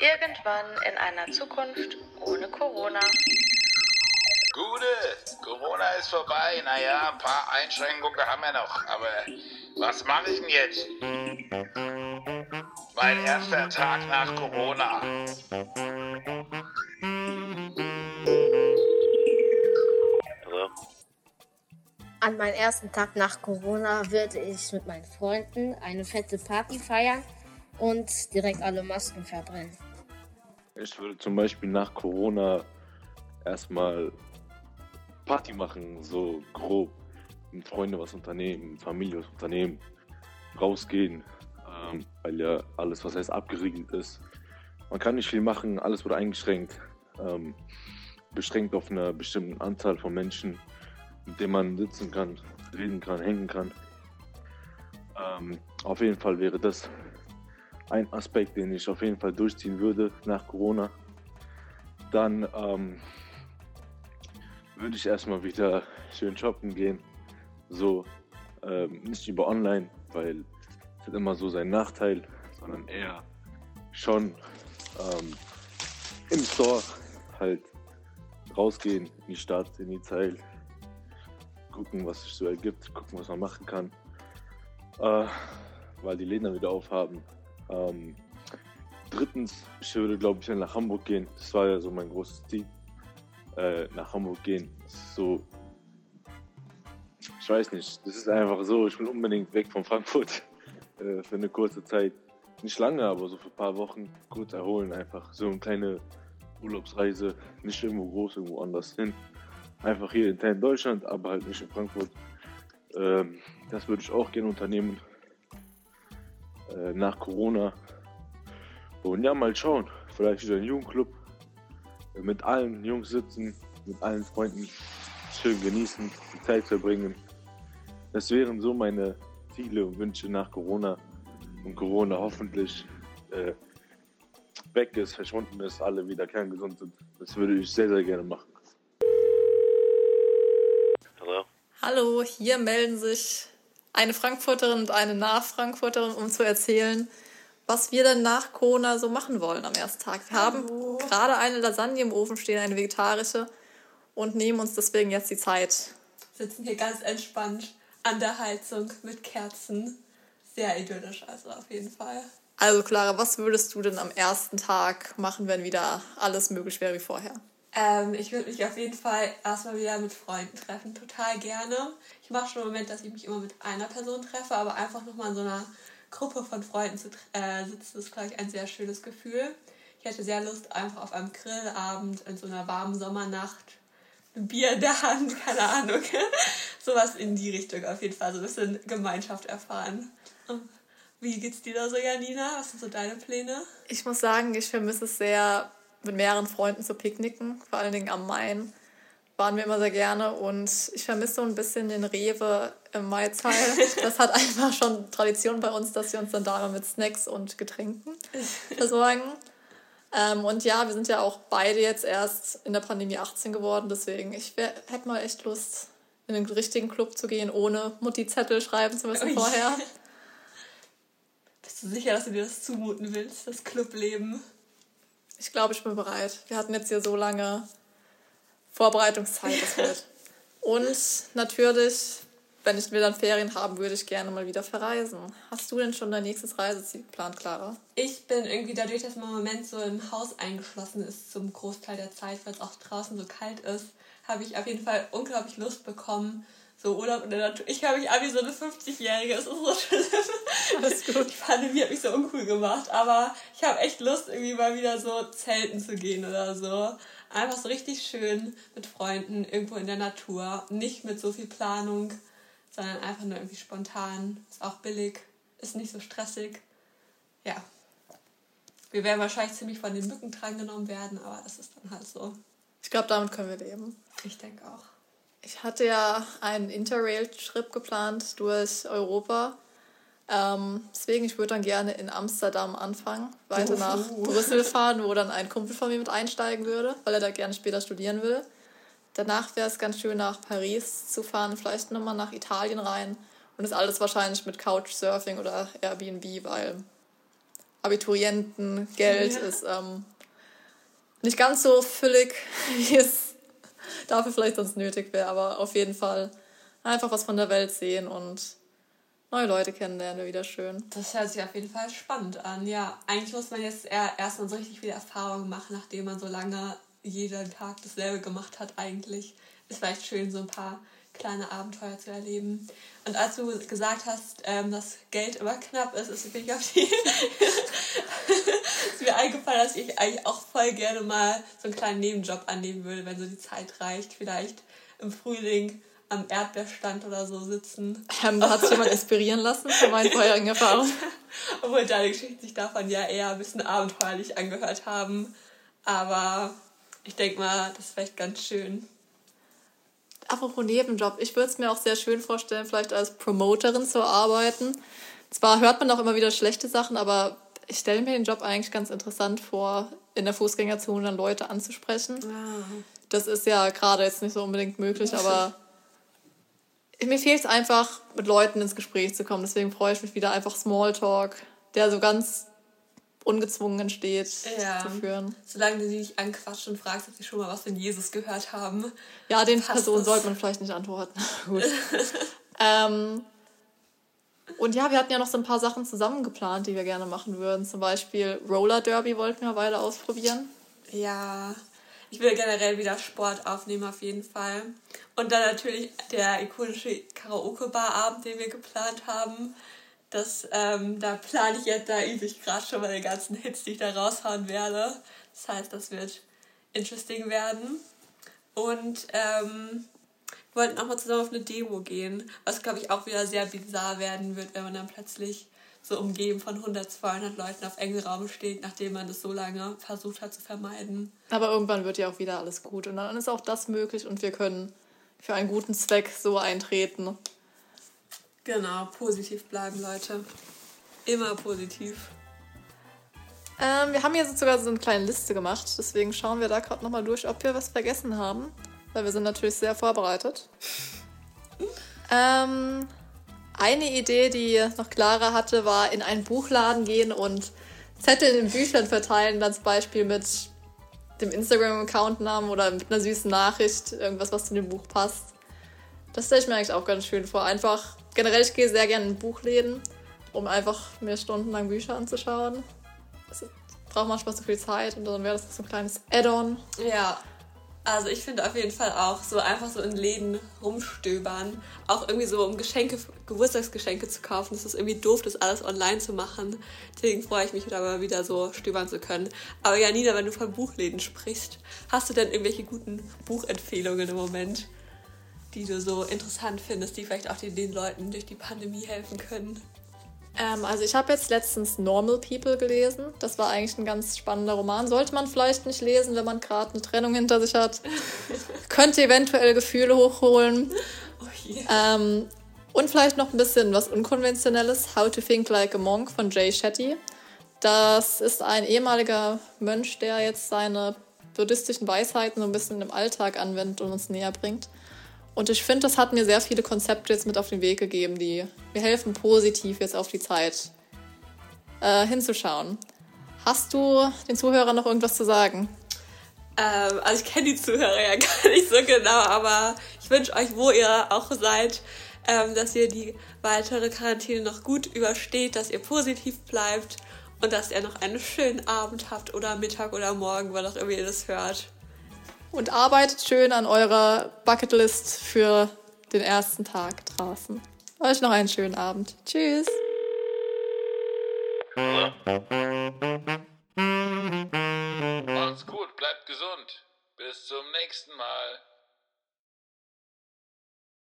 Irgendwann in einer Zukunft ohne Corona. Gute, Corona ist vorbei. Naja, ein paar Einschränkungen haben wir noch. Aber was mache ich denn jetzt? Mein erster Tag nach Corona. An meinem ersten Tag nach Corona würde ich mit meinen Freunden eine fette Party feiern und direkt alle Masken verbrennen. Ich würde zum Beispiel nach Corona erstmal Party machen, so grob. Mit Freunden was unternehmen, Familie was unternehmen, rausgehen, ähm, weil ja alles, was heißt, abgeriegelt ist. Man kann nicht viel machen, alles wurde eingeschränkt, ähm, beschränkt auf eine bestimmte Anzahl von Menschen mit dem man sitzen kann, reden kann, hängen kann. Ähm, auf jeden Fall wäre das ein Aspekt, den ich auf jeden Fall durchziehen würde nach Corona. Dann ähm, würde ich erstmal wieder schön shoppen gehen. So, ähm, nicht über online, weil es hat immer so seinen Nachteil, sondern eher schon ähm, im Store halt rausgehen in die Stadt, in die Zeit, gucken, was sich so ergibt, gucken, was man machen kann, äh, weil die Läden dann wieder aufhaben. Ähm, drittens, ich würde, glaube ich, nach Hamburg gehen. Das war ja so mein großes Ziel. Äh, nach Hamburg gehen. So, ich weiß nicht, das ist einfach so, ich will unbedingt weg von Frankfurt äh, für eine kurze Zeit. Nicht lange, aber so für ein paar Wochen kurz erholen einfach. So eine kleine Urlaubsreise, nicht irgendwo groß, irgendwo anders hin einfach hier in Deutschland, aber halt nicht in Frankfurt. Ähm, das würde ich auch gerne unternehmen. Äh, nach Corona. Und ja, mal schauen. Vielleicht wieder ein Jugendclub. Äh, mit allen Jungs sitzen, mit allen Freunden schön genießen, die Zeit verbringen. Das wären so meine Ziele und Wünsche nach Corona. Und Corona hoffentlich äh, weg ist, verschwunden ist, alle wieder kerngesund sind. Das würde ich sehr, sehr gerne machen. Hallo, hier melden sich eine Frankfurterin und eine Nach-Frankfurterin, um zu erzählen, was wir denn nach Corona so machen wollen am ersten Tag. Wir Hallo. haben gerade eine Lasagne im Ofen stehen, eine vegetarische, und nehmen uns deswegen jetzt die Zeit. Sitzen hier ganz entspannt an der Heizung mit Kerzen. Sehr idyllisch, also auf jeden Fall. Also Clara, was würdest du denn am ersten Tag machen, wenn wieder alles möglich wäre wie vorher? Ähm, ich würde mich auf jeden Fall erstmal wieder mit Freunden treffen, total gerne. Ich mache schon im Moment, dass ich mich immer mit einer Person treffe, aber einfach nochmal in so einer Gruppe von Freunden zu äh, sitzen, ist, glaube ich, ein sehr schönes Gefühl. Ich hätte sehr Lust, einfach auf einem Grillabend in so einer warmen Sommernacht ein Bier in der Hand, keine Ahnung. Sowas in die Richtung auf jeden Fall, so ein bisschen Gemeinschaft erfahren. Wie geht's dir da so, Janina? Was sind so deine Pläne? Ich muss sagen, ich vermisse es sehr, mit mehreren Freunden zu picknicken, vor allen Dingen am Main. Waren wir immer sehr gerne und ich vermisse so ein bisschen den Rewe im Maizeil. Das hat einfach schon Tradition bei uns, dass wir uns dann da immer mit Snacks und Getränken versorgen. Ähm, und ja, wir sind ja auch beide jetzt erst in der Pandemie 18 geworden, deswegen ich hätte mal echt Lust, in den richtigen Club zu gehen, ohne Mutti-Zettel schreiben zu müssen vorher. Bist du sicher, dass du dir das zumuten willst, das Clubleben? Ich glaube, ich bin bereit. Wir hatten jetzt hier so lange Vorbereitungszeit. Das wird. Und natürlich, wenn ich wieder dann Ferien haben, würde ich gerne mal wieder verreisen. Hast du denn schon dein nächstes Reiseziel geplant, Clara? Ich bin irgendwie dadurch, dass man im Moment so im Haus eingeschlossen ist, zum Großteil der Zeit, weil es auch draußen so kalt ist, habe ich auf jeden Fall unglaublich Lust bekommen, so Urlaub in der Natur. Ich habe mich an wie so eine 50-Jährige. Es ist so schlimm. Alles gut. Die Pandemie hat mich so uncool gemacht. Aber ich habe echt Lust, irgendwie mal wieder so zelten zu gehen oder so. Einfach so richtig schön mit Freunden irgendwo in der Natur. Nicht mit so viel Planung, sondern einfach nur irgendwie spontan. Ist auch billig. Ist nicht so stressig. Ja. Wir werden wahrscheinlich ziemlich von den Mücken drangenommen werden, aber das ist dann halt so. Ich glaube, damit können wir leben. Ich denke auch. Ich hatte ja einen Interrail-Trip geplant durch Europa. Ähm, deswegen, ich würde dann gerne in Amsterdam anfangen, weiter nach Brüssel fahren, wo dann ein Kumpel von mir mit einsteigen würde, weil er da gerne später studieren will. Danach wäre es ganz schön, nach Paris zu fahren, vielleicht nochmal nach Italien rein. Und das alles wahrscheinlich mit Couchsurfing oder Airbnb, weil Abiturientengeld Ja. ist ähm, nicht ganz so füllig, wie es dafür vielleicht sonst nötig wäre, aber auf jeden Fall einfach was von der Welt sehen und neue Leute kennenlernen, wäre wieder schön. Das hört sich auf jeden Fall spannend an. Ja, eigentlich muss man jetzt erstmal so richtig viele Erfahrungen machen, nachdem man so lange jeden Tag dasselbe gemacht hat eigentlich. Ist vielleicht schön, so ein paar kleine Abenteuer zu erleben. Und als du gesagt hast, ähm, dass Geld immer knapp ist, ist mir, auf die ist mir eingefallen, dass ich eigentlich auch voll gerne mal so einen kleinen Nebenjob annehmen würde, wenn so die Zeit reicht. Vielleicht im Frühling am Erdbeerstand oder so sitzen. Ähm, da hat sich jemand inspirieren lassen von meinen vorherigen Erfahrungen. Obwohl deine Geschichten sich davon ja eher ein bisschen abenteuerlich angehört haben. Aber ich denke mal, das ist vielleicht ganz schön. Apropos Nebenjob, ich würde es mir auch sehr schön vorstellen, vielleicht als Promoterin zu arbeiten. Zwar hört man auch immer wieder schlechte Sachen, aber ich stelle mir den Job eigentlich ganz interessant vor, in der Fußgängerzone dann Leute anzusprechen. Das ist ja gerade jetzt nicht so unbedingt möglich, aber mir fehlt es einfach, mit Leuten ins Gespräch zu kommen. Deswegen freue ich mich wieder einfach Smalltalk, der so ganz ungezwungen entsteht, Ja. zu führen. Solange du sie nicht anquatscht und fragst, ob sie schon mal was von Jesus gehört haben. Ja, den Personen sollte man vielleicht nicht antworten. Gut. ähm, und ja, wir hatten ja noch so ein paar Sachen zusammen geplant, die wir gerne machen würden. Zum Beispiel Roller Derby wollten wir beide ausprobieren. Ja, ich will generell wieder Sport aufnehmen auf jeden Fall. Und dann natürlich der ikonische Karaoke-Bar-Abend, den wir geplant haben. Das, ähm, da plane ich jetzt, da übe ich gerade schon die ganzen Hits, die ich da raushauen werde. Das heißt, das wird interesting werden. Und ähm, wir wollten auch mal zusammen auf eine Demo gehen, was glaube ich auch wieder sehr bizarr werden wird, wenn man dann plötzlich so umgeben von 100, 200 Leuten auf engem Raum steht, nachdem man das so lange versucht hat zu vermeiden. Aber irgendwann wird ja auch wieder alles gut. Und dann ist auch das möglich und wir können für einen guten Zweck so eintreten. Genau, positiv bleiben, Leute. Immer positiv. Ähm, wir haben hier sogar so eine kleine Liste gemacht. Deswegen schauen wir da gerade nochmal durch, ob wir was vergessen haben. Weil wir sind natürlich sehr vorbereitet. ähm, eine Idee, die noch Clara hatte, war in einen Buchladen gehen und Zettel in Büchern verteilen. Dann zum Beispiel mit dem Instagram-Account-Namen oder mit einer süßen Nachricht. Irgendwas, was zu dem Buch passt. Das stelle ich mir eigentlich auch ganz schön vor. Einfach, generell, ich gehe sehr gerne in Buchläden, um einfach mir stundenlang Bücher anzuschauen. Das braucht manchmal so viel Zeit und dann wäre das so ein kleines Add-on. Ja, also ich finde auf jeden Fall auch so einfach so in Läden rumstöbern, auch irgendwie so um Geschenke, Geburtstagsgeschenke zu kaufen. Das ist irgendwie doof, das alles online zu machen. Deswegen freue ich mich da mal wieder so stöbern zu können. Aber Janina, wenn du von Buchläden sprichst, hast du denn irgendwelche guten Buchempfehlungen im Moment, die du so interessant findest, die vielleicht auch den, den Leuten durch die Pandemie helfen können? Ähm, also ich habe jetzt letztens Normal People gelesen. Das war eigentlich ein ganz spannender Roman. Sollte man vielleicht nicht lesen, wenn man gerade eine Trennung hinter sich hat. Könnte eventuell Gefühle hochholen. Oh je. Ähm, und vielleicht noch ein bisschen was Unkonventionelles. How to Think Like a Monk von Jay Shetty. Das ist ein ehemaliger Mönch, der jetzt seine buddhistischen Weisheiten so ein bisschen im Alltag anwendet und uns näher bringt. Und ich finde, das hat mir sehr viele Konzepte jetzt mit auf den Weg gegeben, die mir helfen, positiv jetzt auf die Zeit äh, hinzuschauen. Hast du den Zuhörern noch irgendwas zu sagen? Ähm, also ich kenne die Zuhörer ja gar nicht so genau, aber ich wünsche euch, wo ihr auch seid, ähm, dass ihr die weitere Quarantäne noch gut übersteht, dass ihr positiv bleibt und dass ihr noch einen schönen Abend habt oder Mittag oder Morgen, wann auch immer ihr das hört. Und arbeitet schön an eurer Bucketlist für den ersten Tag draußen. Euch noch einen schönen Abend. Tschüss. Macht's gut, bleibt gesund. Bis zum nächsten Mal.